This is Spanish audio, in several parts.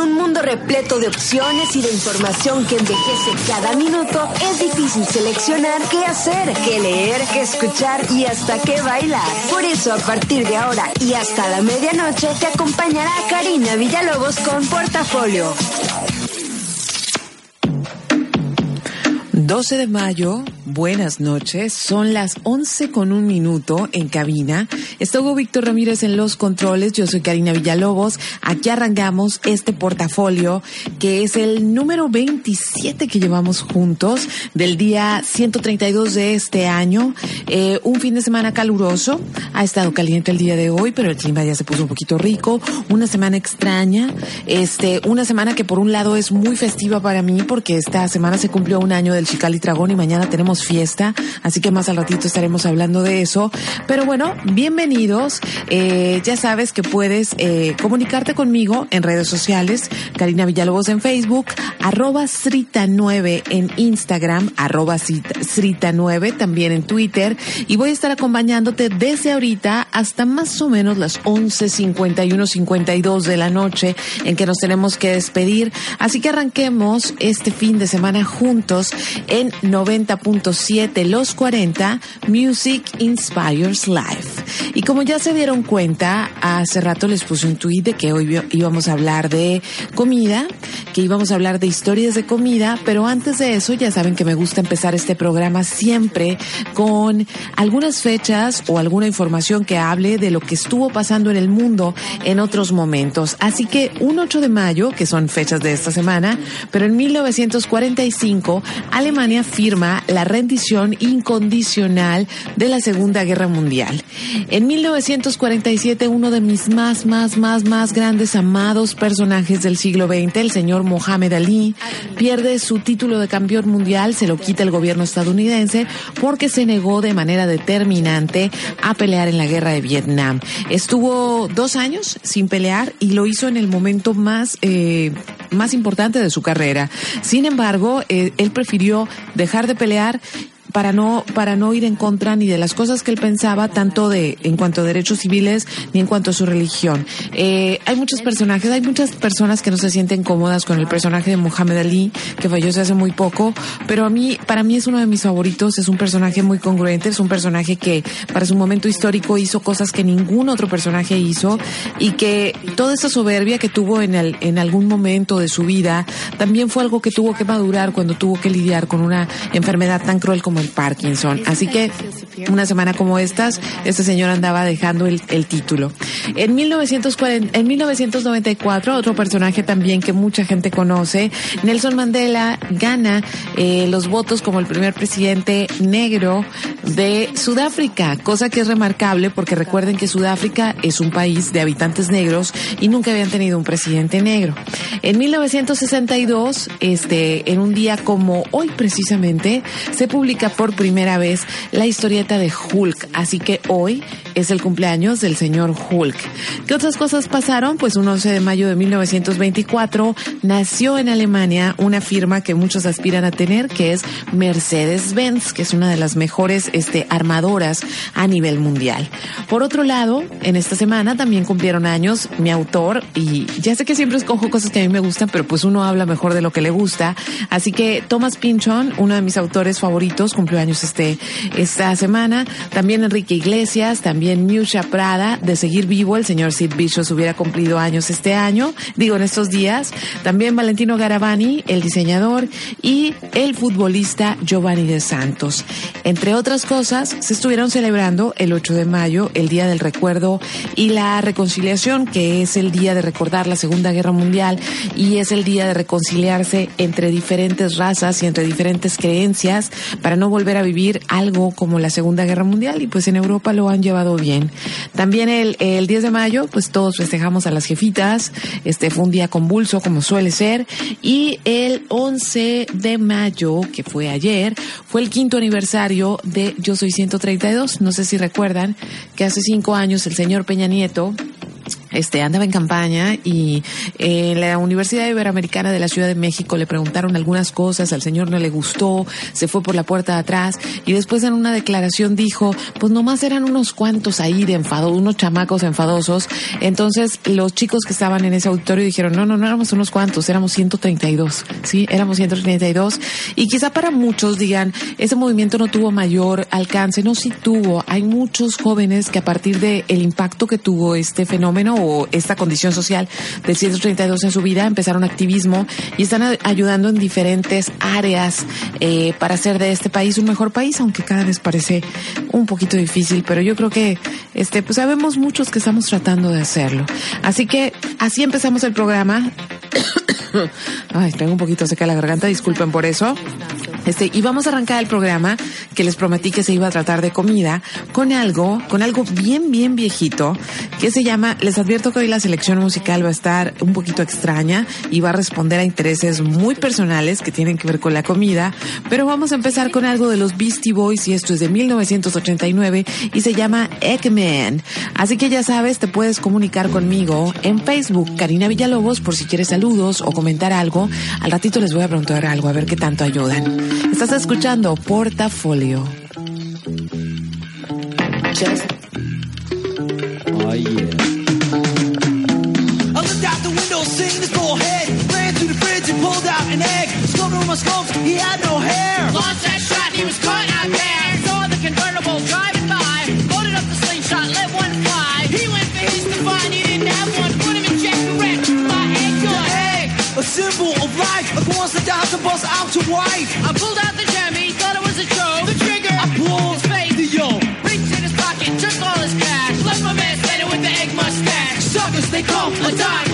un mundo repleto de opciones y de información que envejece cada minuto, es difícil seleccionar qué hacer, qué leer, qué escuchar y hasta qué bailar. Por eso, a partir de ahora y hasta la medianoche, te acompañará Karina Villalobos con Portafolio. 12 de mayo, buenas noches. Son las 11 con un minuto en cabina. Está Hugo Víctor Ramírez en los controles. Yo soy Karina Villalobos. Aquí arrancamos este portafolio que es el número 27 que llevamos juntos del día 132 de este año. Eh, un fin de semana caluroso. Ha estado caliente el día de hoy, pero el clima ya se puso un poquito rico. Una semana extraña. Este, una semana que por un lado es muy festiva para mí porque esta semana se cumplió un año del Cali Tragón y mañana tenemos fiesta, así que más al ratito estaremos hablando de eso. Pero bueno, bienvenidos. Eh, ya sabes que puedes eh, comunicarte conmigo en redes sociales, Karina Villalobos en Facebook, arroba Srita9 en Instagram, arroba Srita9 también en Twitter y voy a estar acompañándote desde ahorita hasta más o menos las 11.51, 52 de la noche en que nos tenemos que despedir. Así que arranquemos este fin de semana juntos en 90.7 Los 40 Music Inspires Life. Y como ya se dieron cuenta, hace rato les puse un tweet de que hoy íbamos a hablar de comida, que íbamos a hablar de historias de comida, pero antes de eso ya saben que me gusta empezar este programa siempre con algunas fechas o alguna información que hable de lo que estuvo pasando en el mundo en otros momentos. Así que un 8 de mayo, que son fechas de esta semana, pero en 1945 Alemania firma la rendición incondicional de la Segunda Guerra Mundial. En 1947, uno de mis más, más, más, más grandes, amados personajes del siglo XX, el señor Mohamed Ali, pierde su título de campeón mundial, se lo quita el gobierno estadounidense porque se negó de manera determinante a pelear en la guerra de Vietnam. Estuvo dos años sin pelear y lo hizo en el momento más, eh, más importante de su carrera. Sin embargo, eh, él prefirió dejar de pelear para no para no ir en contra ni de las cosas que él pensaba tanto de en cuanto a derechos civiles ni en cuanto a su religión. Eh, hay muchos personajes hay muchas personas que no se sienten cómodas con el personaje de Muhammad Ali que falleció hace muy poco pero a mí para mí es uno de mis favoritos es un personaje muy congruente es un personaje que para su momento histórico hizo cosas que ningún otro personaje hizo y que toda esa soberbia que tuvo en el, en algún momento de su vida también fue algo que tuvo que madurar cuando tuvo que lidiar con una enfermedad tan cruel como Parkinson. Así que una semana como estas, este señor andaba dejando el, título. En, 1940, en 1994, otro personaje también que mucha gente conoce, Nelson Mandela gana eh, los votos como el primer presidente negro de Sudáfrica, cosa que es remarcable porque recuerden que Sudáfrica es un país de habitantes negros y nunca habían tenido un presidente negro. En 1962, este, en un día como hoy precisamente, se publica por primera vez la historieta de Hulk. Así que hoy es el cumpleaños del señor Hulk. ¿Qué otras cosas pasaron? Pues un 11 de mayo de 1924 nació en Alemania una firma que muchos aspiran a tener, que es Mercedes-Benz, que es una de las mejores este, armadoras a nivel mundial. Por otro lado, en esta semana también cumplieron años mi autor, y ya sé que siempre escojo cosas que a mí me gustan, pero pues uno habla mejor de lo que le gusta. Así que Thomas Pinchon, uno de mis autores favoritos, cumplió años este, esta semana. También Enrique Iglesias, también Miusha Prada, de seguir vivo, el señor Sid Vicious hubiera cumplido años este año, digo en estos días. También Valentino Garavani, el diseñador, y el futbolista Giovanni de Santos. Entre otras cosas, se estuvieron celebrando el 8 de mayo, el Día del Recuerdo y la Reconciliación, que es el día de recordar la Segunda Guerra Mundial y es el día de reconciliarse entre diferentes razas y entre diferentes creencias para no volver a vivir algo como la Segunda Guerra Mundial y pues en Europa lo han llevado bien. También el, el 10 de mayo, pues todos festejamos a las jefitas, este fue un día convulso como suele ser y el 11 de mayo, que fue ayer, fue el quinto aniversario de Yo Soy 132. No sé si recuerdan que hace cinco años el señor Peña Nieto este andaba en campaña y en la Universidad Iberoamericana de la Ciudad de México le preguntaron algunas cosas, al señor no le gustó, se fue por la puerta de atrás y después en una declaración dijo, pues nomás eran unos cuantos ahí de enfado, unos chamacos enfadosos. Entonces los chicos que estaban en ese auditorio dijeron, no, no, no éramos unos cuantos, éramos 132, sí, éramos 132 y quizá para muchos digan, ese movimiento no tuvo mayor alcance, no, sí tuvo, hay muchos jóvenes que a partir del el impacto que tuvo este fenómeno o esta condición social del 132 en su vida, empezaron activismo y están ayudando en diferentes áreas eh, para hacer de este país un mejor país, aunque cada vez parece un poquito difícil, pero yo creo que este, pues sabemos muchos que estamos tratando de hacerlo. Así que así empezamos el programa. Ay, tengo un poquito seca la garganta, disculpen por eso. Este, y vamos a arrancar el programa que les prometí que se iba a tratar de comida con algo, con algo bien, bien viejito que se llama, les advierto que hoy la selección musical va a estar un poquito extraña y va a responder a intereses muy personales que tienen que ver con la comida, pero vamos a empezar con algo de los Beastie Boys y esto es de 1989 y se llama Eggman. Así que ya sabes, te puedes comunicar conmigo en Facebook, Karina Villalobos, por si quieres saludos o comentar algo. Al ratito les voy a preguntar algo, a ver qué tanto ayudan. Estás escuchando Portafolio. Just... Oh, yeah. My scopes, he had no hair. Launched that shot, he was caught out there. Saw the convertible driving by. Loaded up the slingshot, let one fly. He went for his to find, he didn't have one. Put him in check, correct. My egg gun. Egg, a symbol of life. A once the down to bust out to wife. I pulled out the Jemmy, thought it was a joke. The trigger, I pulled his face. the yo. Reached in his pocket, took all his cash. Left my man standing with the egg mustache. Suckers, they come a dime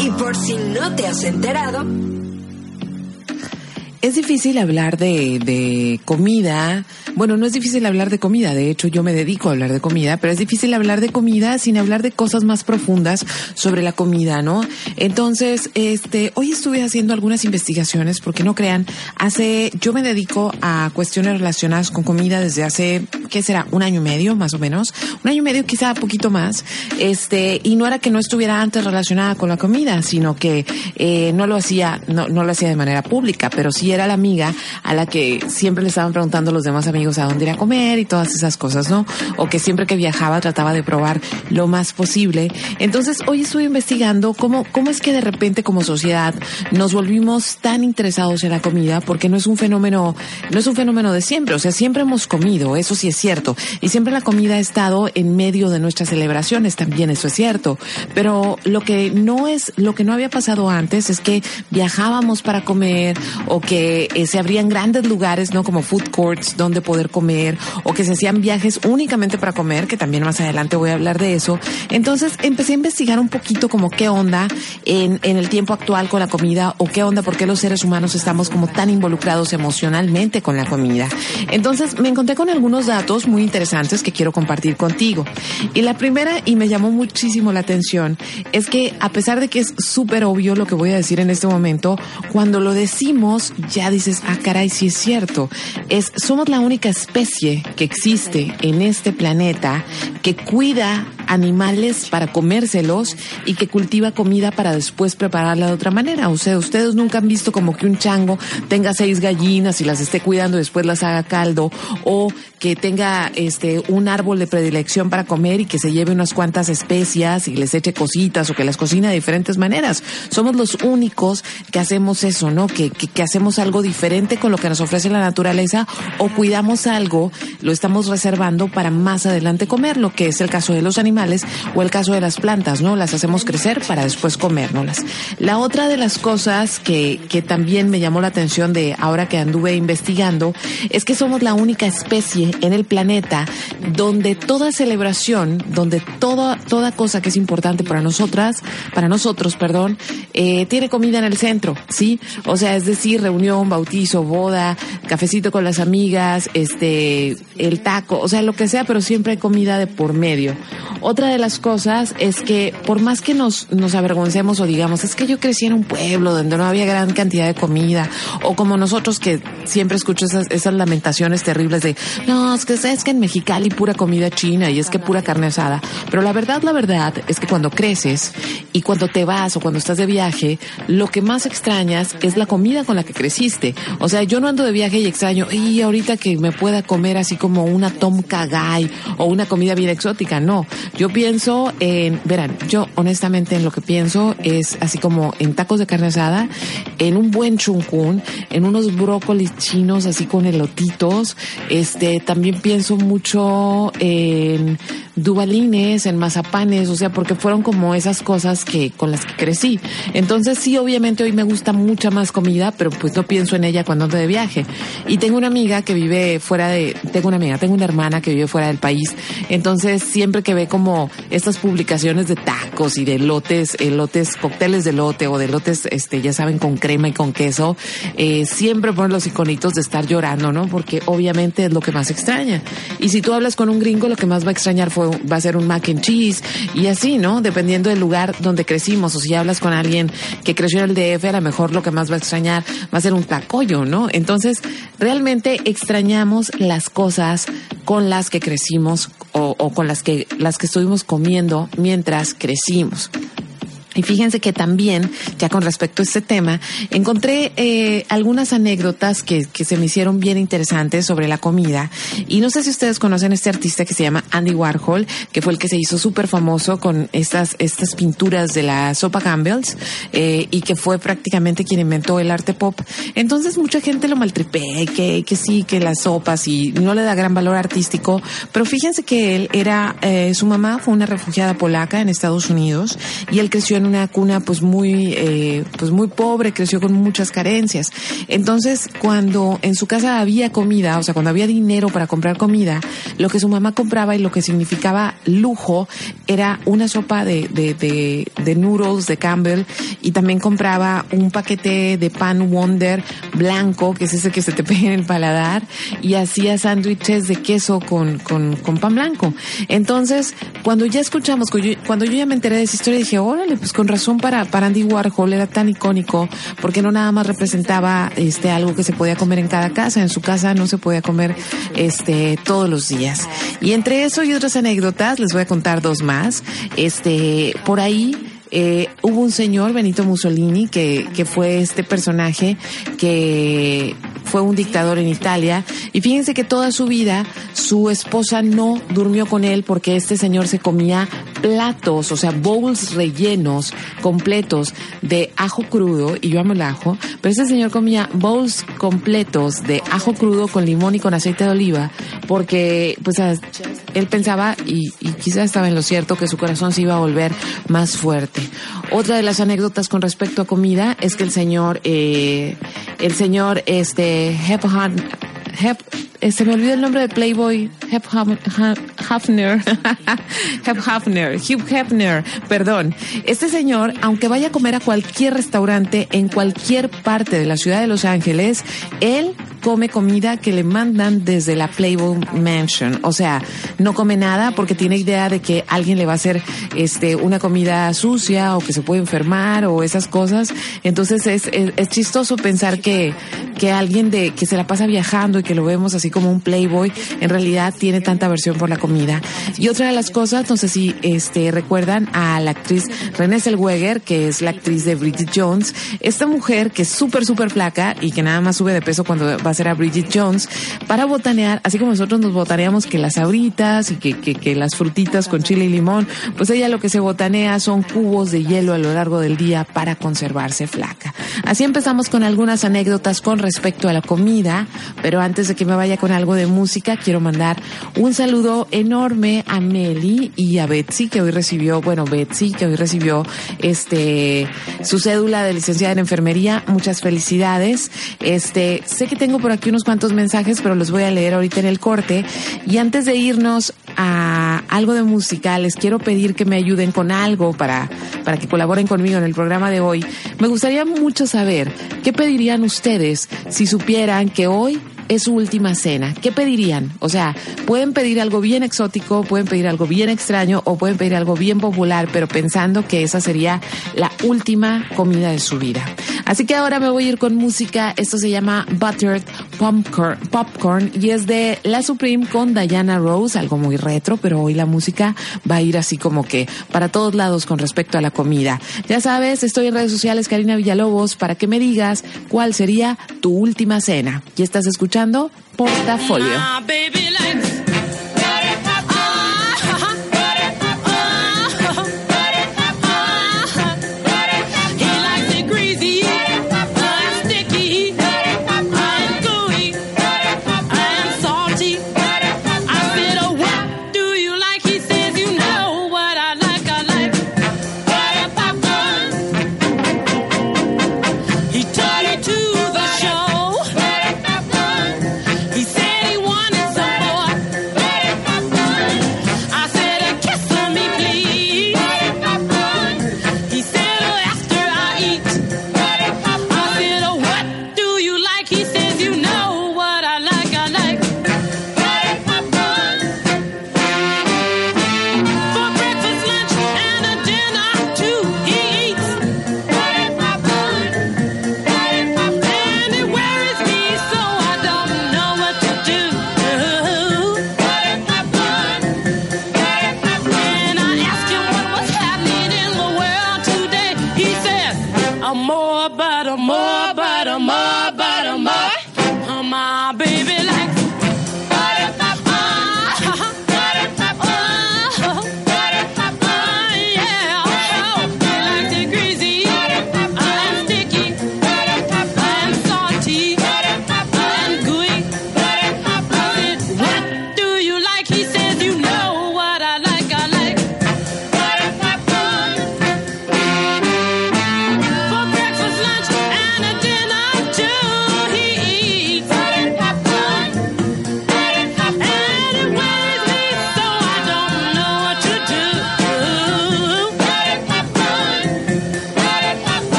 Y por si no te has enterado, Es difícil hablar de, de comida. Bueno, no es difícil hablar de comida. De hecho, yo me dedico a hablar de comida, pero es difícil hablar de comida sin hablar de cosas más profundas sobre la comida, ¿no? Entonces, este, hoy estuve haciendo algunas investigaciones porque no crean, hace, yo me dedico a cuestiones relacionadas con comida desde hace, ¿qué será? Un año y medio, más o menos. Un año y medio, quizá poquito más. Este, y no era que no estuviera antes relacionada con la comida, sino que, eh, no lo hacía, no, no lo hacía de manera pública, pero sí era la amiga a la que siempre le estaban preguntando los demás amigos a dónde ir a comer y todas esas cosas, ¿no? O que siempre que viajaba trataba de probar lo más posible. Entonces, hoy estuve investigando cómo, cómo es que de repente como sociedad nos volvimos tan interesados en la comida, porque no es un fenómeno, no es un fenómeno de siempre, o sea, siempre hemos comido, eso sí es cierto, y siempre la comida ha estado en medio de nuestras celebraciones, también eso es cierto, pero lo que no es, lo que no había pasado antes es que viajábamos para comer o que eh, se abrían grandes lugares, ¿no? Como food courts donde poder comer o que se hacían viajes únicamente para comer, que también más adelante voy a hablar de eso. Entonces empecé a investigar un poquito como qué onda en, el tiempo actual con la comida o qué onda, por qué los seres humanos estamos como tan involucrados emocionalmente con la comida. Entonces me encontré con algunos datos muy interesantes que quiero compartir contigo. Y la primera, y me llamó muchísimo la atención, es que a pesar de que es súper obvio lo que voy a decir en este momento, cuando lo decimos ya dices, ah caray, sí es cierto. Es, somos la única especie que existe en este planeta que cuida animales para comérselos y que cultiva comida para después prepararla de otra manera. O sea, ustedes nunca han visto como que un chango tenga seis gallinas y las esté cuidando y después las haga caldo o que tenga este un árbol de predilección para comer y que se lleve unas cuantas especias y les eche cositas o que las cocina de diferentes maneras. Somos los únicos que hacemos eso, ¿no? Que, que, que hacemos algo diferente con lo que nos ofrece la naturaleza o cuidamos algo, lo estamos reservando para más adelante comerlo, que es el caso de los animales o el caso de las plantas, ¿no? Las hacemos crecer para después comérnoslas. La otra de las cosas que, que también me llamó la atención de ahora que anduve investigando es que somos la única especie en el planeta donde toda celebración, donde toda, toda cosa que es importante para nosotras, para nosotros, perdón, eh, tiene comida en el centro, ¿sí? O sea, es decir, reunión, bautizo, boda, cafecito con las amigas, este, el taco, o sea, lo que sea, pero siempre hay comida de por medio. Otra de las cosas es que por más que nos, nos avergoncemos o digamos, es que yo crecí en un pueblo donde no había gran cantidad de comida, o como nosotros que siempre escucho esas, esas lamentaciones terribles de, no, es que, es que en Mexicali pura comida china y es que pura carne asada. Pero la verdad, la verdad es que cuando creces y cuando te vas o cuando estás de viaje, lo que más extrañas es la comida con la que creciste. O sea, yo no ando de viaje y extraño, y ahorita que me pueda comer así como una tom kagay o una comida bien exótica, no. Yo pienso en, verán, yo honestamente en lo que pienso es así como en tacos de carne asada, en un buen chuncún, en unos brócolis chinos así con elotitos, este, también pienso mucho en dubalines, en mazapanes, o sea, porque fueron como esas cosas que con las que crecí. Entonces sí, obviamente hoy me gusta mucha más comida, pero pues no pienso en ella cuando ando de viaje. Y tengo una amiga que vive fuera de, tengo una amiga, tengo una hermana que vive fuera del país. Entonces siempre que ve como estas publicaciones de tacos y de lotes, elotes, cócteles de lote o de lotes, este, ya saben, con crema y con queso, eh, siempre ponen los iconitos de estar llorando, ¿no? Porque obviamente es lo que más extraña. Y si tú hablas con un gringo, lo que más va a extrañar fue, va a ser un mac and cheese y así, ¿no? Dependiendo del lugar donde crecimos. O si hablas con alguien que creció en el DF, a lo mejor lo que más va a extrañar va a ser un tacoyo, ¿no? Entonces, realmente extrañamos las cosas con las que crecimos o, o con las que, las que estuvimos comiendo mientras crecimos. Y fíjense que también, ya con respecto a este tema, encontré eh, algunas anécdotas que, que se me hicieron bien interesantes sobre la comida. Y no sé si ustedes conocen este artista que se llama Andy Warhol, que fue el que se hizo súper famoso con estas, estas pinturas de la sopa Campbell's, eh, y que fue prácticamente quien inventó el arte pop. Entonces mucha gente lo maltripé, que, que sí, que las sopas, y no le da gran valor artístico. Pero fíjense que él era, eh, su mamá fue una refugiada polaca en Estados Unidos, y él creció en una cuna pues muy eh, pues muy pobre, creció con muchas carencias. Entonces, cuando en su casa había comida, o sea, cuando había dinero para comprar comida, lo que su mamá compraba y lo que significaba lujo era una sopa de, de, noodles de Campbell y también compraba un paquete de pan Wonder blanco, que es ese que se te pega en el paladar, y hacía sándwiches de queso con, con, con pan blanco. Entonces, cuando ya escuchamos, cuando yo ya me enteré de esa historia, dije, órale, pues con razón para, para Andy Warhol era tan icónico, porque no nada más representaba este algo que se podía comer en cada casa, en su casa no se podía comer este todos los días. Y entre eso y otras anécdotas, les voy a contar dos más. Este, por ahí eh, hubo un señor, Benito Mussolini, que, que fue este personaje que fue un dictador en Italia. Y fíjense que toda su vida su esposa no durmió con él porque este señor se comía platos, o sea, bowls rellenos completos de ajo crudo, y yo amo el ajo, pero este señor comía bowls completos de ajo crudo con limón y con aceite de oliva porque pues él pensaba, y, y quizás estaba en lo cierto, que su corazón se iba a volver más fuerte. Otra de las anécdotas con respecto a comida es que el señor, eh, el señor, este, Hep, Han- Hep, eh, se me olvidó el nombre de Playboy, Hep Haf- Ha- Hafner, Hep Hafner, Hugh Hefner, perdón. Este señor, aunque vaya a comer a cualquier restaurante en cualquier parte de la ciudad de Los Ángeles, él come comida que le mandan desde la Playboy Mansion. O sea, no come nada porque tiene idea de que alguien le va a hacer este una comida sucia o que se puede enfermar o esas cosas. Entonces es, es, chistoso pensar que, que alguien de que se la pasa viajando y que lo vemos así como un Playboy, en realidad tiene tanta aversión por la comida. Y otra de las cosas, no sé si este recuerdan a la actriz Renée Zellweger, que es la actriz de Bridget Jones, esta mujer que es súper, súper flaca y que nada más sube de peso cuando va a ser a Bridget Jones, para botanear, así como nosotros nos botaneamos que las abritas y que, que, que las frutitas con chile y limón, pues ella lo que se botanea son cubos de hielo a lo largo del día para conservarse flaca. Así empezamos con algunas anécdotas con respecto a la comida, pero antes de que me vaya con algo de música, quiero mandar un saludo enorme a Meli y a Betsy, que hoy recibió, bueno, Betsy, que hoy recibió este su cédula de licenciada en enfermería. Muchas felicidades. Este, sé que tengo por aquí unos cuantos mensajes, pero los voy a leer ahorita en el corte. Y antes de irnos a algo de música, les quiero pedir que me ayuden con algo para, para que colaboren conmigo en el programa de hoy. Me gustaría mucho saber qué pedirían ustedes si supieran que hoy es su última cena. ¿Qué pedirían? O sea, pueden pedir algo bien exótico, pueden pedir algo bien extraño o pueden pedir algo bien popular, pero pensando que esa sería la última comida de su vida. Así que ahora me voy a ir con música. Esto se llama Buttered Popcorn, y es de La Supreme con Diana Rose, algo muy retro, pero hoy la música va a ir así como que para todos lados con respecto a la comida. Ya sabes, estoy en redes sociales Karina Villalobos para que me digas cuál sería tu última cena. Y estás escuchando Portafolio.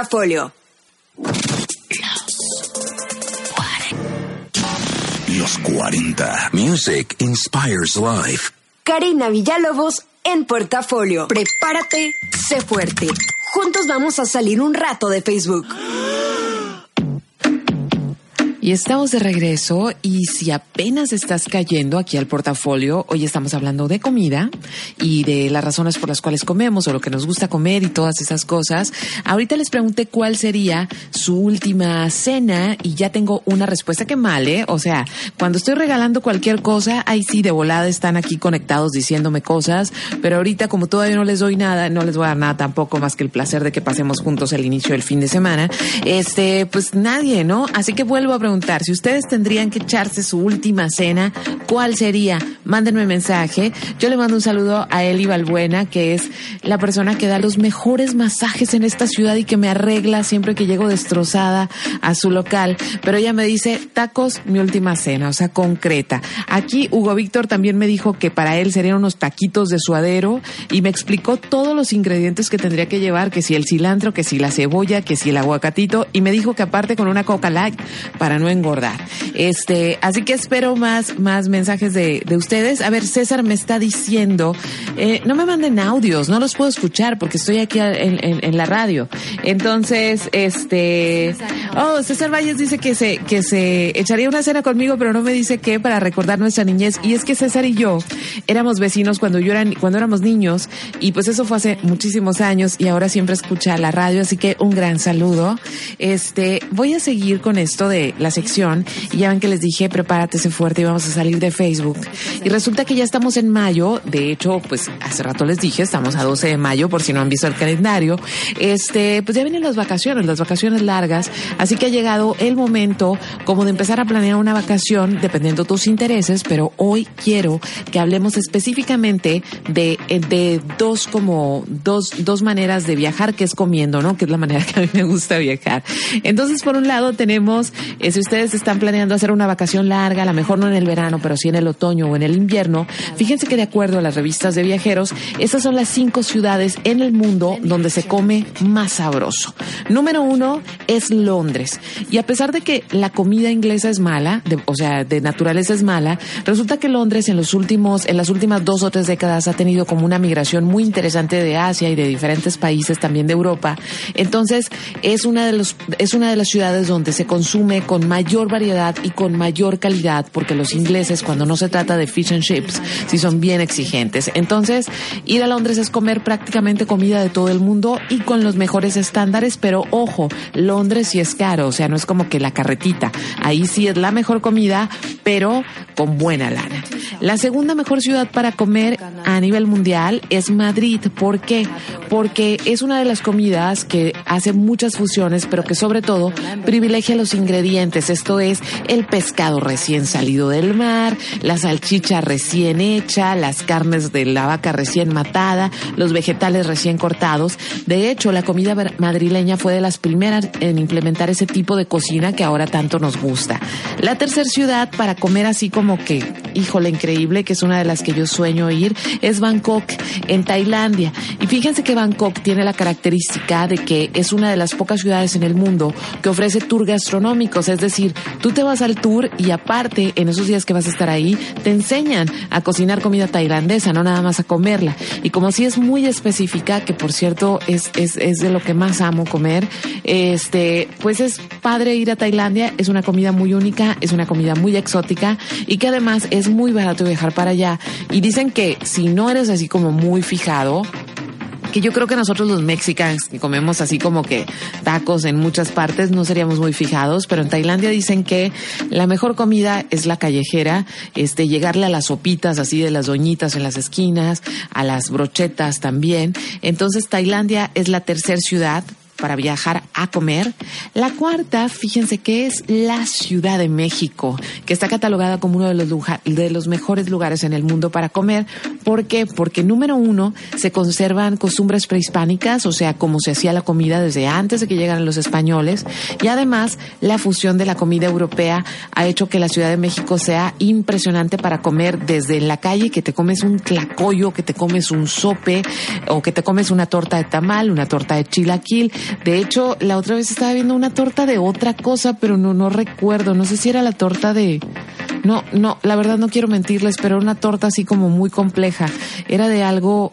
Portafolio. Los 40. Music inspires life. Karina Villalobos en Portafolio. Prepárate, sé fuerte. Juntos vamos a salir un rato de Facebook. Y estamos de regreso y si apenas estás cayendo aquí al portafolio, hoy estamos hablando de comida y de las razones por las cuales comemos o lo que nos gusta comer y todas esas cosas. Ahorita les pregunté cuál sería su última cena y ya tengo una respuesta que mal, ¿eh? O sea, cuando estoy regalando cualquier cosa, ahí sí de volada están aquí conectados diciéndome cosas, pero ahorita como todavía no les doy nada, no les voy a dar nada tampoco más que el placer de que pasemos juntos el inicio del fin de semana, este, pues nadie, ¿no? Así que vuelvo a preguntar si ustedes tendrían que echarse su última cena, ¿cuál sería? Mándenme mensaje. Yo le mando un saludo a Eli Balbuena, que es la persona que da los mejores masajes en esta ciudad y que me arregla siempre que llego destrozada a su local. Pero ella me dice, tacos, mi última cena, o sea, concreta. Aquí Hugo Víctor también me dijo que para él serían unos taquitos de suadero y me explicó todos los ingredientes que tendría que llevar, que si el cilantro, que si la cebolla, que si el aguacatito y me dijo que aparte con una coca light para no engordar. Este, así que espero más, más mensajes de, de ustedes. A ver, César me está diciendo, eh, no me manden audios, no los puedo escuchar porque estoy aquí en, la radio. Entonces, este, oh, César Valles dice que se, que se echaría una cena conmigo, pero no me dice qué para recordar nuestra niñez. Y es que César y yo éramos vecinos cuando yo era, cuando éramos niños y pues eso fue hace muchísimos años y ahora siempre escucha la radio, así que un gran saludo. Este, voy a seguir con esto de la sección y ya ven que les dije, prepárate, sé fuerte y vamos a salir de Facebook. Y resulta que ya estamos en mayo, de hecho, pues hace rato les dije, estamos a 12 de mayo por si no han visto el calendario. Este, pues ya vienen las vacaciones, las vacaciones largas, así que ha llegado el momento como de empezar a planear una vacación dependiendo tus intereses, pero hoy quiero que hablemos específicamente de, de dos como dos, dos maneras de viajar, que es comiendo, ¿no? Que es la manera que a mí me gusta viajar. Entonces, por un lado tenemos, eh, ustedes están planeando hacer una vacación larga, a lo mejor no en el verano, pero sí en el otoño o en el invierno, fíjense que de acuerdo a las revistas de viajeros, estas son las cinco ciudades en el mundo donde se come más sabroso. Número uno es Londres. Y a pesar de que la comida inglesa es mala, de- o sea, de naturaleza es mala, resulta que Londres en los últimos, en las últimas dos o tres décadas ha tenido como una migración muy interesante de Asia y de diferentes países también de Europa. Entonces, es una de los, es una de las ciudades donde se consume con mayor variedad y con mayor calidad, porque los ingleses, cuando no se trata de fish and chips, sí son bien exigentes. Entonces, ir a Londres es comer prácticamente comida de todo el mundo y con los mejores estándares, pero ojo, Londres sí es caro, o sea, no es como que la carretita. Ahí sí es la mejor comida, pero con buena lana. La segunda mejor ciudad para comer a nivel mundial es Madrid. ¿Por qué? Porque es una de las comidas que hace muchas fusiones, pero que sobre todo privilegia los ingredientes. Esto es el pescado recién salido del mar, la salchicha recién hecha, las carnes de la vaca recién matada, los vegetales recién cortados. De hecho, la comida madrileña fue de las primeras en implementar ese tipo de cocina que ahora tanto nos gusta. La tercera ciudad para comer así como que, híjole, increíble, que es una de las que yo sueño ir, es Bangkok, en Tailandia. Y fíjense que Bangkok tiene la característica de que es una de las pocas ciudades en el mundo que ofrece tour gastronómicos, es decir, tú te vas al tour y aparte, en esos días que vas a estar ahí, te enseñan a cocinar comida tailandesa, no nada más a comerla. Y como si es muy específica, que por cierto es, es, es de lo que más amo comer, este, pues es padre ir a Tailandia, es una comida muy única, es una comida muy exótica y que además es muy barato viajar para allá. Y dicen que si no eres así como muy fijado, que yo creo que nosotros los mexicanos que comemos así como que tacos en muchas partes no seríamos muy fijados, pero en Tailandia dicen que la mejor comida es la callejera, este llegarle a las sopitas así de las doñitas en las esquinas, a las brochetas también. Entonces Tailandia es la tercera ciudad para viajar a comer. La cuarta, fíjense que es la Ciudad de México, que está catalogada como uno de los, de los mejores lugares en el mundo para comer. ¿Por qué? Porque número uno, se conservan costumbres prehispánicas, o sea, como se hacía la comida desde antes de que llegaran los españoles. Y además, la fusión de la comida europea ha hecho que la Ciudad de México sea impresionante para comer desde la calle, que te comes un tlacoyo, que te comes un sope, o que te comes una torta de tamal, una torta de chilaquil. De hecho, la otra vez estaba viendo una torta de otra cosa, pero no, no recuerdo. No sé si era la torta de... No, no, la verdad no quiero mentirles, pero era una torta así como muy compleja. Era de algo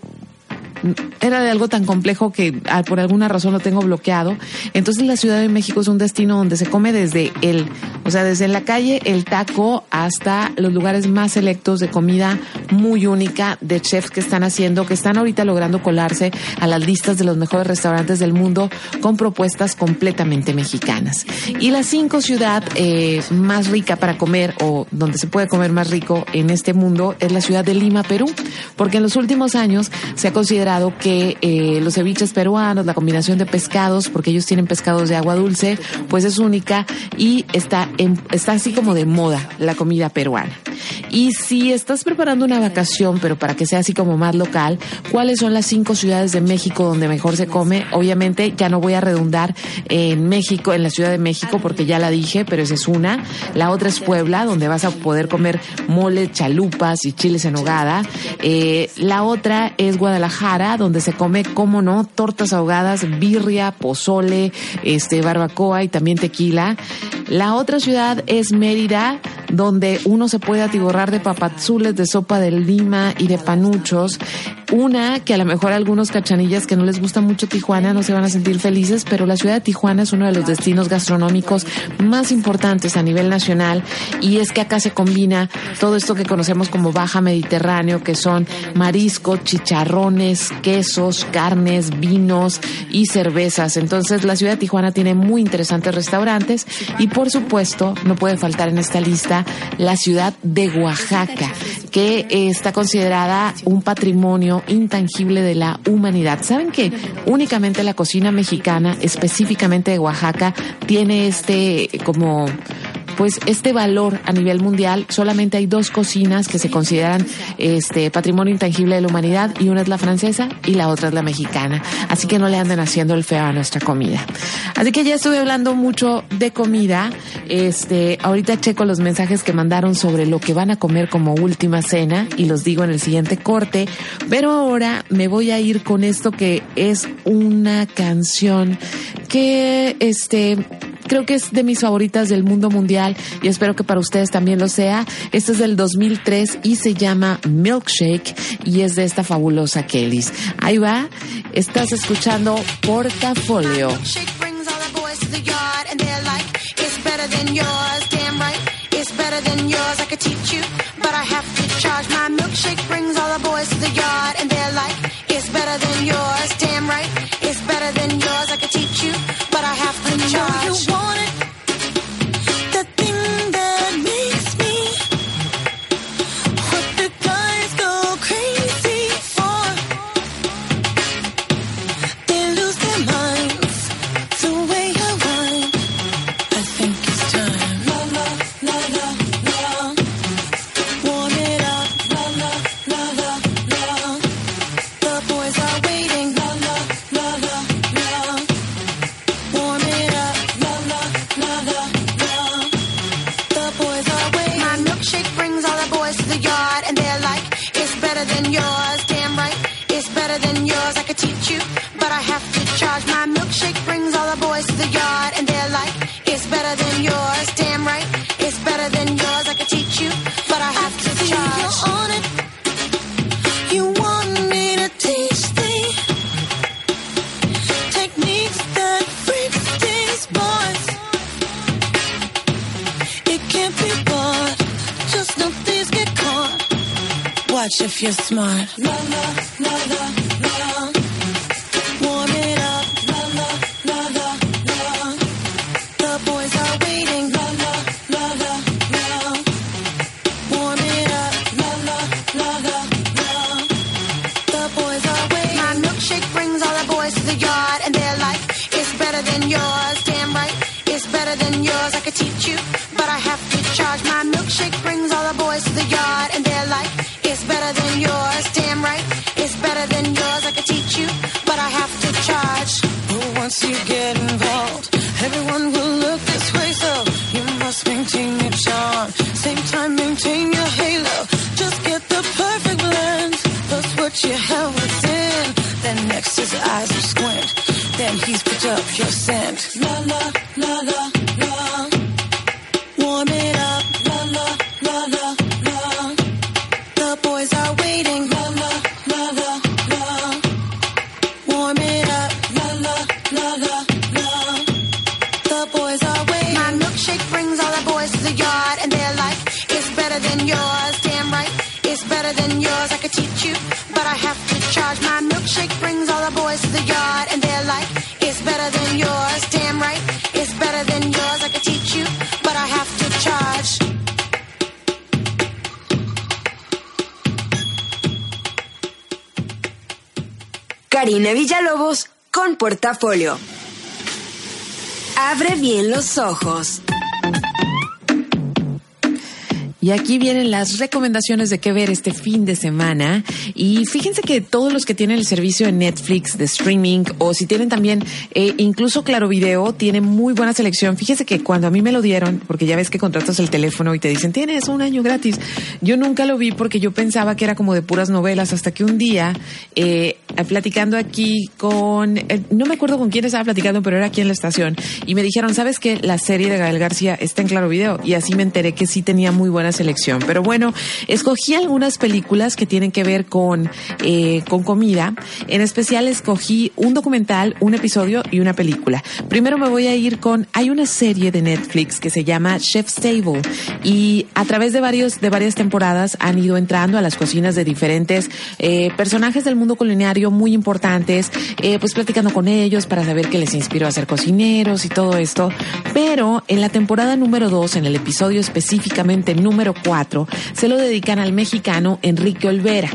era de algo tan complejo que ah, por alguna razón lo tengo bloqueado. Entonces la Ciudad de México es un destino donde se come desde el, o sea, desde la calle, el taco, hasta los lugares más selectos de comida muy única de chefs que están haciendo, que están ahorita logrando colarse a las listas de los mejores restaurantes del mundo con propuestas completamente mexicanas. Y la cinco ciudad eh, más rica para comer o donde se puede comer más rico en este mundo es la ciudad de Lima, Perú, porque en los últimos años se ha considerado que eh, los ceviches peruanos, la combinación de pescados, porque ellos tienen pescados de agua dulce, pues es única y está, en- está así como de moda la comida peruana. Y si estás preparando una vacación, pero para que sea así como más local, ¿cuáles son las cinco ciudades de México donde mejor se come? Obviamente ya no voy a redundar en México, en la Ciudad de México, porque ya la dije, pero esa es una. La otra es Puebla, donde vas a poder comer mole, chalupas y chiles en hogada. Eh, la otra es Guadalajara, donde se come, como no, tortas ahogadas, birria, pozole, este, barbacoa y también tequila. La otra ciudad es Mérida, donde uno se puede atiborrar de papazules, de sopa de lima y de panuchos. Una que a lo mejor algunos cachanillas que no les gusta mucho Tijuana no se van a sentir felices, pero la ciudad de Tijuana es uno de los destinos gastronómicos más importantes a nivel nacional y es que acá se combina todo esto que conocemos como baja mediterráneo, que son mariscos, chicharrones, quesos, carnes, vinos y cervezas. Entonces la ciudad de Tijuana tiene muy interesantes restaurantes y por supuesto no puede faltar en esta lista la ciudad de Oaxaca, que está considerada un patrimonio intangible de la humanidad. ¿Saben que únicamente la cocina mexicana, específicamente de Oaxaca, tiene este como pues este valor a nivel mundial solamente hay dos cocinas que se consideran este patrimonio intangible de la humanidad y una es la francesa y la otra es la mexicana. Así que no le anden haciendo el feo a nuestra comida. Así que ya estuve hablando mucho de comida. Este ahorita checo los mensajes que mandaron sobre lo que van a comer como última cena y los digo en el siguiente corte. Pero ahora me voy a ir con esto que es una canción que este creo que es de mis favoritas del mundo mundial y espero que para ustedes también lo sea. Este es del 2003 y se llama Milkshake y es de esta fabulosa Kellys. Ahí va, estás escuchando Portafolio. But I have to charge. My milkshake brings all the boys to the yard maintain your charm. Same time, maintain your halo. Just get the perfect blend. That's what you have within. Then next his eyes are squint. Then he's picked up your scent. La la Villalobos con portafolio. Abre bien los ojos. Y aquí vienen las recomendaciones de qué ver este fin de semana. Y fíjense que todos los que tienen el servicio de Netflix, de streaming, o si tienen también eh, incluso Claro Video, tienen muy buena selección. Fíjense que cuando a mí me lo dieron, porque ya ves que contratas el teléfono y te dicen, tienes un año gratis, yo nunca lo vi porque yo pensaba que era como de puras novelas, hasta que un día, eh, platicando aquí con, eh, no me acuerdo con quién estaba platicando, pero era aquí en la estación, y me dijeron, ¿sabes qué? La serie de Gael García está en Claro Video. Y así me enteré que sí tenía muy buena selección. Pero bueno, escogí algunas películas que tienen que ver con, eh, con comida. En especial escogí un documental, un episodio y una película. Primero me voy a ir con, hay una serie de Netflix que se llama Chef's Table y a través de varios, de varias temporadas han ido entrando a las cocinas de diferentes eh, personajes del mundo culinario muy importantes, eh, pues platicando con ellos para saber qué les inspiró a ser cocineros y todo esto. Pero en la temporada número dos, en el episodio específicamente número cuatro, se lo dedican al mexicano Enrique Olvera.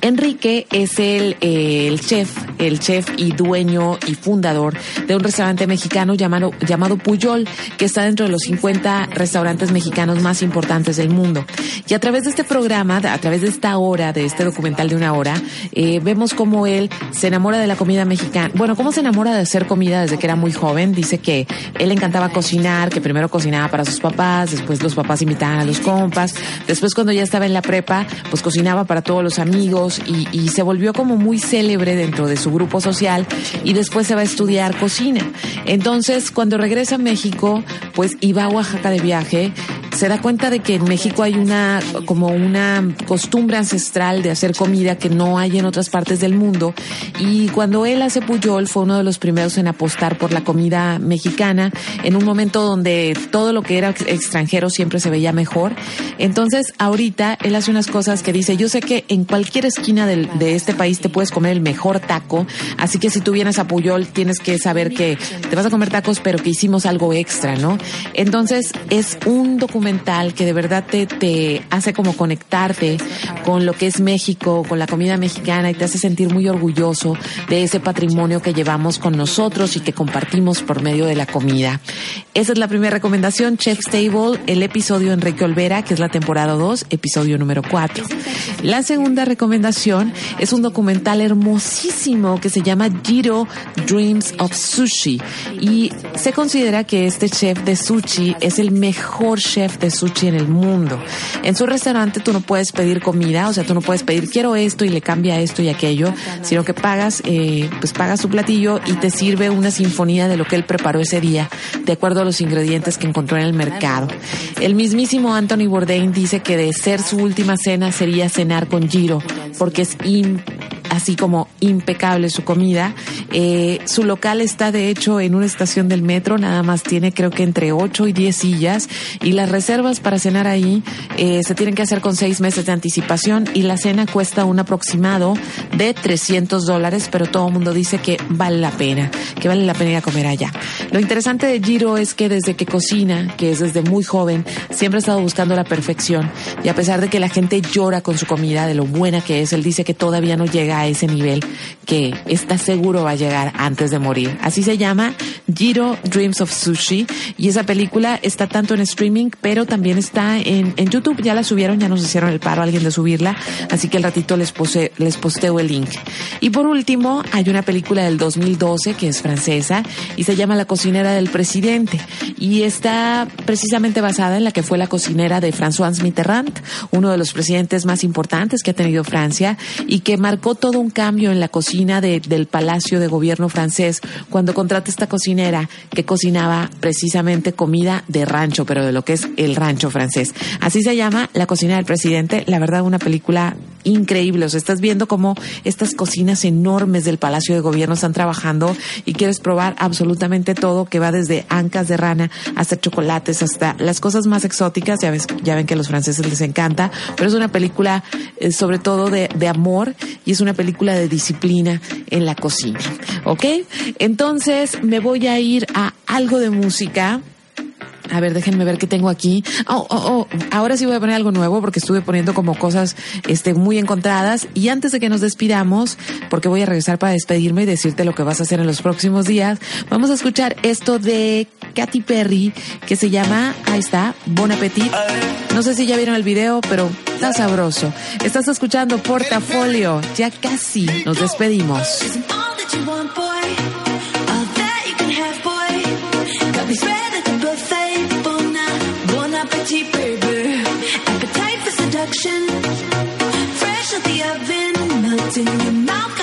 Enrique es el, eh, el chef, el chef y dueño y fundador de un restaurante mexicano llamado, llamado Puyol, que está dentro de los 50 restaurantes mexicanos más importantes del mundo. Y a través de este programa, a través de esta hora, de este documental de una hora, eh, vemos cómo él se enamora de la comida mexicana. Bueno, cómo se enamora de hacer comida desde que era muy joven. Dice que él encantaba cocinar, que primero cocinaba para sus papás, después los papás invitaban a los compas, después cuando ya estaba en la prepa, pues cocinaba para todos los amigos y, y se volvió como muy célebre dentro de su grupo social y después se va a estudiar cocina. Entonces, cuando regresa a México, pues iba a Oaxaca de viaje se da cuenta de que en México hay una como una costumbre ancestral de hacer comida que no hay en otras partes del mundo. Y cuando él hace Puyol fue uno de los primeros en apostar por la comida mexicana en un momento donde todo lo que era extranjero siempre se veía mejor entonces ahorita él hace unas cosas que dice yo sé que en cualquier esquina de este país te puedes comer el mejor taco así que si tú vienes a Puyol tienes que saber que te vas a comer tacos pero que hicimos algo extra no entonces es un documento que de verdad te, te hace como conectarte con lo que es México, con la comida mexicana y te hace sentir muy orgulloso de ese patrimonio que llevamos con nosotros y que compartimos por medio de la comida. Esa es la primera recomendación, Chef's Table, el episodio Enrique Olvera, que es la temporada 2, episodio número 4. La segunda recomendación es un documental hermosísimo que se llama Giro Dreams of Sushi y se considera que este chef de sushi es el mejor chef de sushi en el mundo. En su restaurante tú no puedes pedir comida, o sea, tú no puedes pedir quiero esto y le cambia esto y aquello, sino que pagas, eh, pues pagas su platillo y te sirve una sinfonía de lo que él preparó ese día, de acuerdo a los ingredientes que encontró en el mercado. El mismísimo Anthony Bourdain dice que de ser su última cena sería cenar con Giro, porque es in así como impecable su comida. Eh, su local está de hecho en una estación del metro, nada más tiene creo que entre 8 y 10 sillas y las reservas para cenar ahí eh, se tienen que hacer con seis meses de anticipación y la cena cuesta un aproximado de 300 dólares, pero todo el mundo dice que vale la pena, que vale la pena ir a comer allá. Lo interesante de Giro es que desde que cocina, que es desde muy joven, siempre ha estado buscando la perfección y a pesar de que la gente llora con su comida, de lo buena que es, él dice que todavía no llega a ese nivel que está seguro va, llegar antes de morir. Así se llama Giro Dreams of Sushi y esa película está tanto en streaming, pero también está en, en YouTube. Ya la subieron, ya nos hicieron el paro a alguien de subirla, así que el ratito les, pose, les posteo el link. Y por último, hay una película del 2012 que es francesa y se llama La cocinera del presidente y está precisamente basada en la que fue la cocinera de François Mitterrand, uno de los presidentes más importantes que ha tenido Francia y que marcó todo un cambio en la cocina de- del Palacio de Gobierno francés cuando contrata esta cocinera que cocinaba precisamente comida de rancho, pero de lo que es el rancho francés. Así se llama La cocina del presidente. La verdad, una película increíble. O sea, estás viendo cómo estas cocinas enormes del Palacio de Gobierno están trabajando y quieres probar absolutamente todo que va desde ancas de rana hasta chocolates, hasta las cosas más exóticas. Ya ves, ya ven que a los franceses les encanta, pero es una película eh, sobre todo de, de amor y es una película de disciplina en la cocina. ¿Ok? Entonces me voy a ir a algo de música. A ver, déjenme ver qué tengo aquí. Oh, oh, oh. Ahora sí voy a poner algo nuevo porque estuve poniendo como cosas este, muy encontradas. Y antes de que nos despidamos, porque voy a regresar para despedirme y decirte lo que vas a hacer en los próximos días, vamos a escuchar esto de Katy Perry que se llama, ahí está, Bon Appetit. No sé si ya vieron el video, pero está sabroso. Estás escuchando Portafolio. Ya casi nos despedimos. Fresh out the oven. Melting your mouth,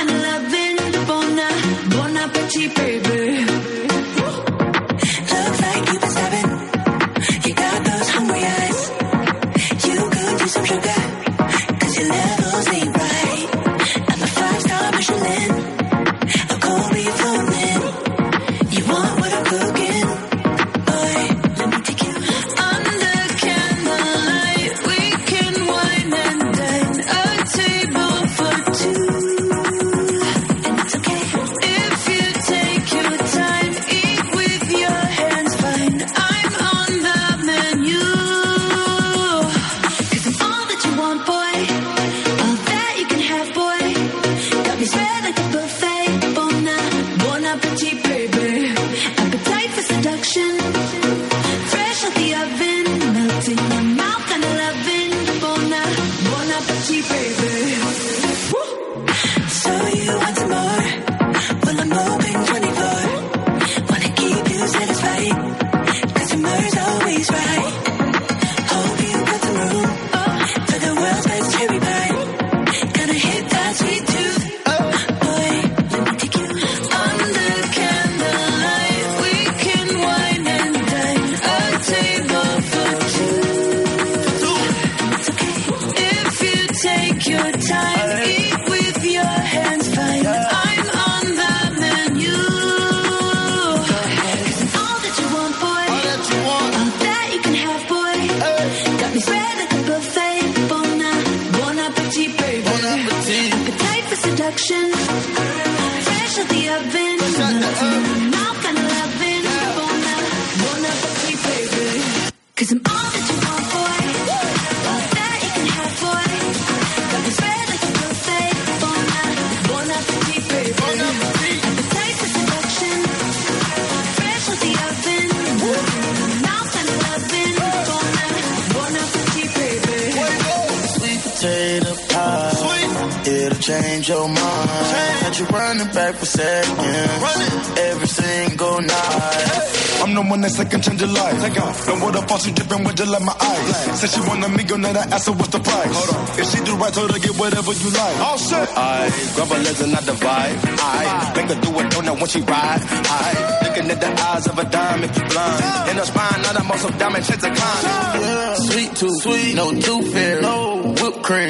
change your mind. Had you running back for seconds. Every single night. I'm the one that second change your life. Take off. Don't water falls, you dripping with just like my eyes. Said she want a meal, now I asked her what's the price. Hold on. If she do right, told her get whatever you like. All set. I grab her legs and not the vibe. I make her do it, don't know when she ride. I looking at the eyes of a diamond, blind. In her spine, not a muscle diamond, chance to climb. Sweet tooth, sweet, no tooth fairy, no whipped cream,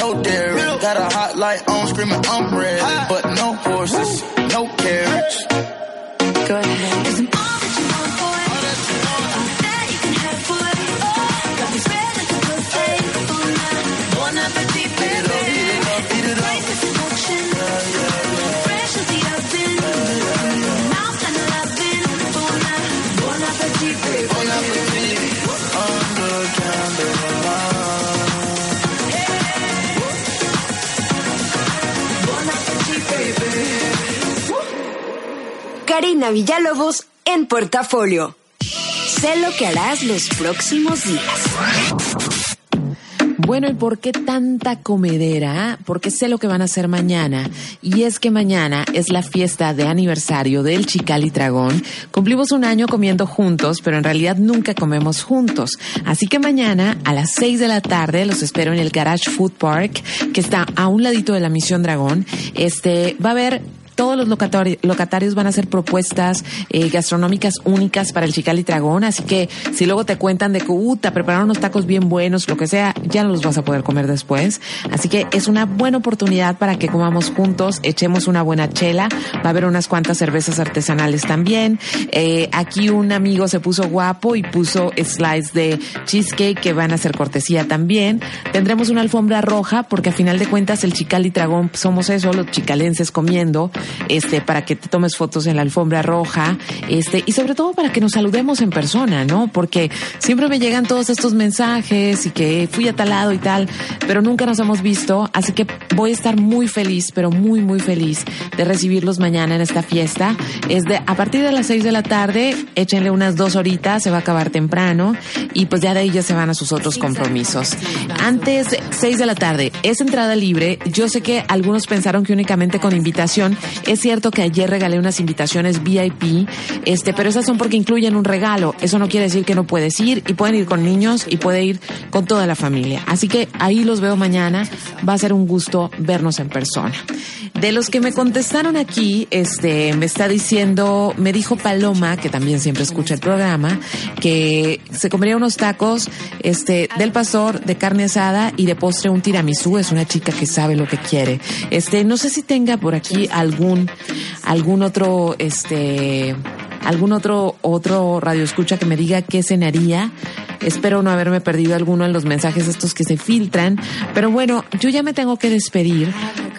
no dairy. Got a hot light on, screaming I'm ready, but no horses, no carriage. Go ahead. Cause I'm all that you want, Karina Villalobos en Portafolio. Sé lo que harás los próximos días. Bueno, ¿y por qué tanta comedera? Porque sé lo que van a hacer mañana. Y es que mañana es la fiesta de aniversario del Chicali Dragón. Cumplimos un año comiendo juntos, pero en realidad nunca comemos juntos. Así que mañana a las 6 de la tarde los espero en el Garage Food Park, que está a un ladito de la Misión Dragón. Este, va a haber todos los locatarios van a hacer propuestas eh, gastronómicas únicas para el Chicali Dragón, así que si luego te cuentan de que, uh, te prepararon unos tacos bien buenos, lo que sea, ya no los vas a poder comer después. Así que es una buena oportunidad para que comamos juntos, echemos una buena chela, va a haber unas cuantas cervezas artesanales también. Eh, aquí un amigo se puso guapo y puso slides de cheesecake que van a ser cortesía también. Tendremos una alfombra roja porque a final de cuentas el Chicali Dragón somos eso, los chicalenses comiendo, este, para que te tomes fotos en la alfombra roja, este, y sobre todo para que nos saludemos en persona, ¿no? Porque siempre me llegan todos estos mensajes y que fui a tal lado y tal, pero nunca nos hemos visto, así que voy a estar muy feliz, pero muy, muy feliz de recibirlos mañana en esta fiesta. Es de, a partir de las seis de la tarde, échenle unas dos horitas, se va a acabar temprano, y pues ya de ahí ya se van a sus otros compromisos. Antes, seis de la tarde, es entrada libre. Yo sé que algunos pensaron que únicamente con invitación. Es cierto que ayer regalé unas invitaciones VIP, este, pero esas son porque incluyen un regalo. Eso no quiere decir que no puedes ir y pueden ir con niños y puede ir con toda la familia. Así que ahí los veo mañana. Va a ser un gusto vernos en persona. De los que me contestaron aquí, este, me está diciendo, me dijo Paloma, que también siempre escucha el programa, que se comería unos tacos, este, del pastor, de carne asada y de postre un tiramisú. Es una chica que sabe lo que quiere. Este, no sé si tenga por aquí algún, algún otro, este, algún otro, otro radio escucha que me diga qué cenaría. Espero no haberme perdido alguno en los mensajes estos que se filtran. Pero bueno, yo ya me tengo que despedir.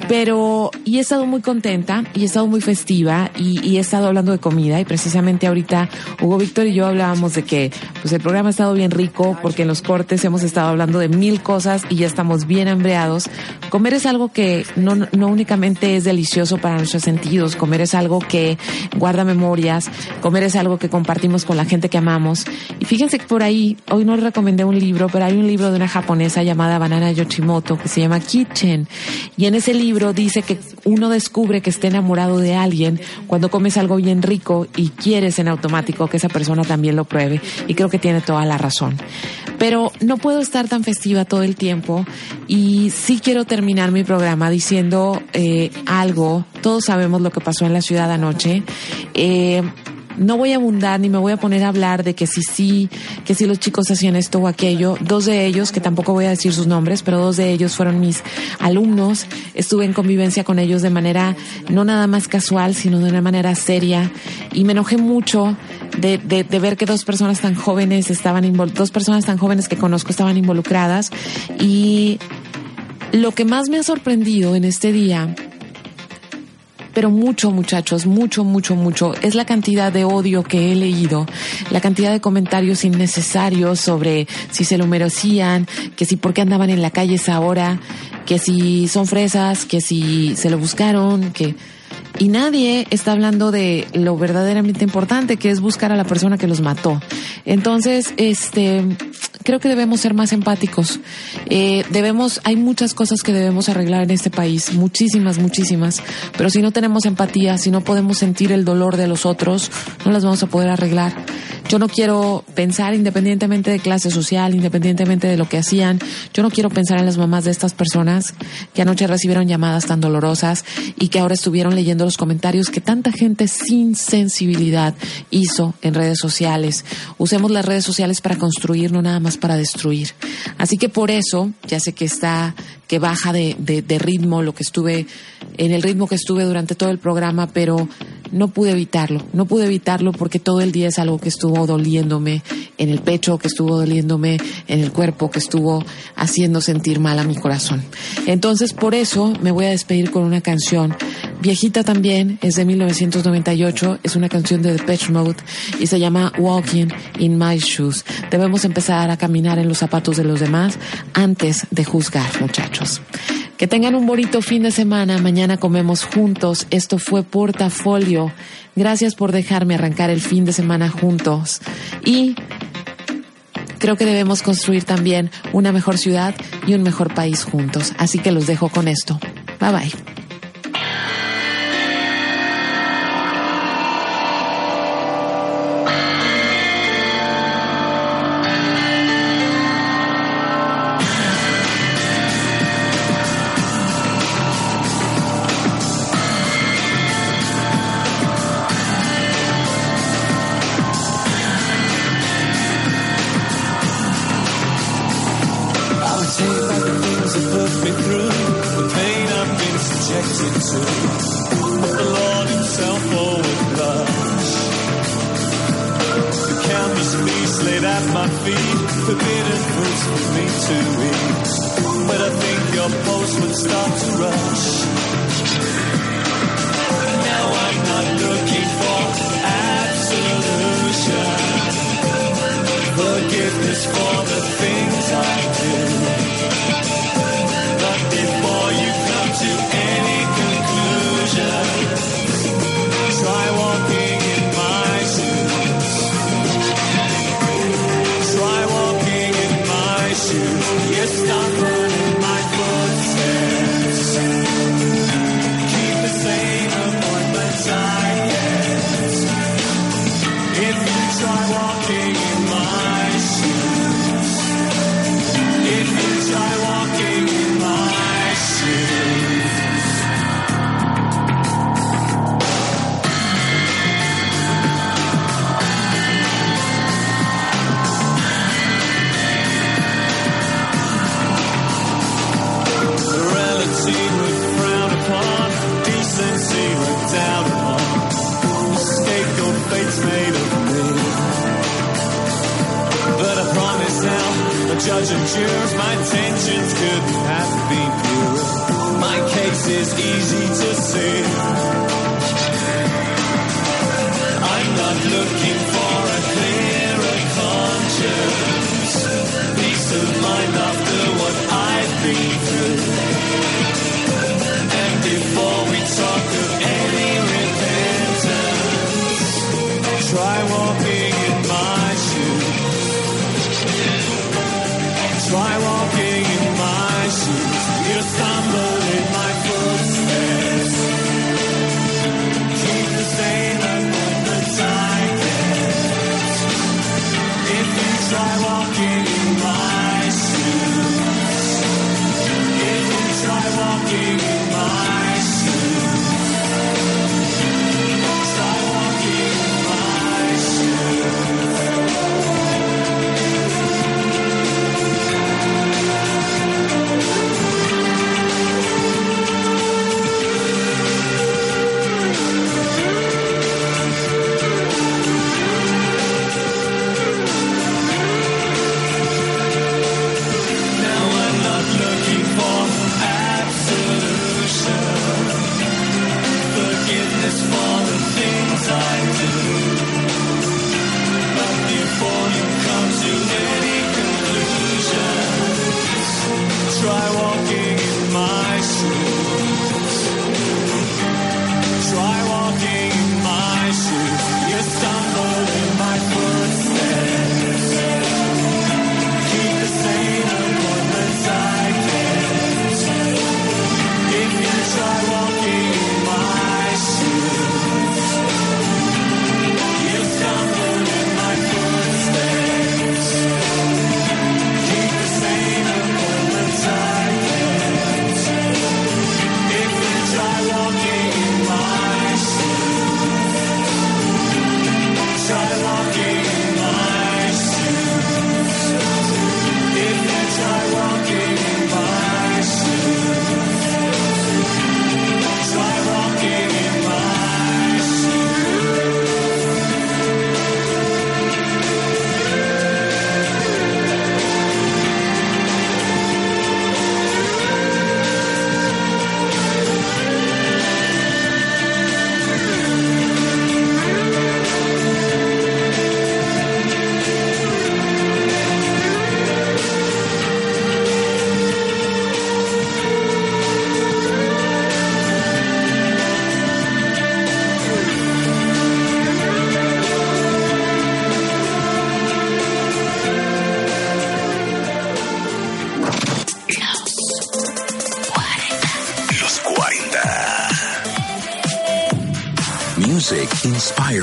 Pero, y he estado muy contenta, y he estado muy festiva, y, y he estado hablando de comida, y precisamente ahorita Hugo Víctor y yo hablábamos de que, pues el programa ha estado bien rico, porque en los cortes hemos estado hablando de mil cosas y ya estamos bien hambreados. Comer es algo que no, no únicamente es delicioso para nuestros sentidos, comer es algo que guarda memorias, comer es algo que compartimos con la gente que amamos. Y fíjense que por ahí, hoy no recomendé un libro, pero hay un libro de una japonesa llamada Banana Yoshimoto que se llama Kitchen. Y en ese libro dice que uno descubre que está enamorado de alguien cuando comes algo bien rico y quieres en automático que esa persona también lo pruebe. Y creo que tiene toda la razón. Pero no puedo estar tan festiva todo el tiempo y sí quiero terminar mi programa diciendo eh, algo. Todos sabemos lo que pasó en la ciudad anoche. Eh, no voy a abundar ni me voy a poner a hablar de que si sí, que si los chicos hacían esto o aquello. Dos de ellos, que tampoco voy a decir sus nombres, pero dos de ellos fueron mis alumnos. Estuve en convivencia con ellos de manera no nada más casual, sino de una manera seria. Y me enojé mucho de, de, de ver que dos personas tan jóvenes estaban dos personas tan jóvenes que conozco estaban involucradas. Y lo que más me ha sorprendido en este día pero mucho, muchachos, mucho, mucho, mucho. Es la cantidad de odio que he leído, la cantidad de comentarios innecesarios sobre si se lo merecían, que si por qué andaban en la calle esa hora, que si son fresas, que si se lo buscaron, que... Y nadie está hablando de lo verdaderamente importante, que es buscar a la persona que los mató. Entonces, este, creo que debemos ser más empáticos. Eh, debemos, hay muchas cosas que debemos arreglar en este país, muchísimas, muchísimas. Pero si no tenemos empatía, si no podemos sentir el dolor de los otros, no las vamos a poder arreglar. Yo no quiero pensar independientemente de clase social, independientemente de lo que hacían. Yo no quiero pensar en las mamás de estas personas que anoche recibieron llamadas tan dolorosas y que ahora estuvieron leyendo los comentarios que tanta gente sin sensibilidad hizo en redes sociales. Usemos las redes sociales para construir, no nada más para destruir. Así que por eso, ya sé que está, que baja de, de, de ritmo lo que estuve, en el ritmo que estuve durante todo el programa, pero no pude evitarlo, no pude evitarlo porque todo el día es algo que estuvo doliéndome en el pecho, que estuvo doliéndome en el cuerpo, que estuvo haciendo sentir mal a mi corazón. Entonces, por eso me voy a despedir con una canción viejita también, es de 1998, es una canción de Depeche Mode y se llama Walking in My Shoes. Debemos empezar a caminar en los zapatos de los demás antes de juzgar, muchachos. Que tengan un bonito fin de semana. Mañana comemos juntos. Esto fue Portafolio. Gracias por dejarme arrancar el fin de semana juntos. Y creo que debemos construir también una mejor ciudad y un mejor país juntos. Así que los dejo con esto. Bye bye. Your pulse would start to rush. Now I'm not looking for absolution forgiveness for the things I judge and jurors, my intentions couldn't have been pure. My case is easy to see. I'm not looking for a clearer conscience.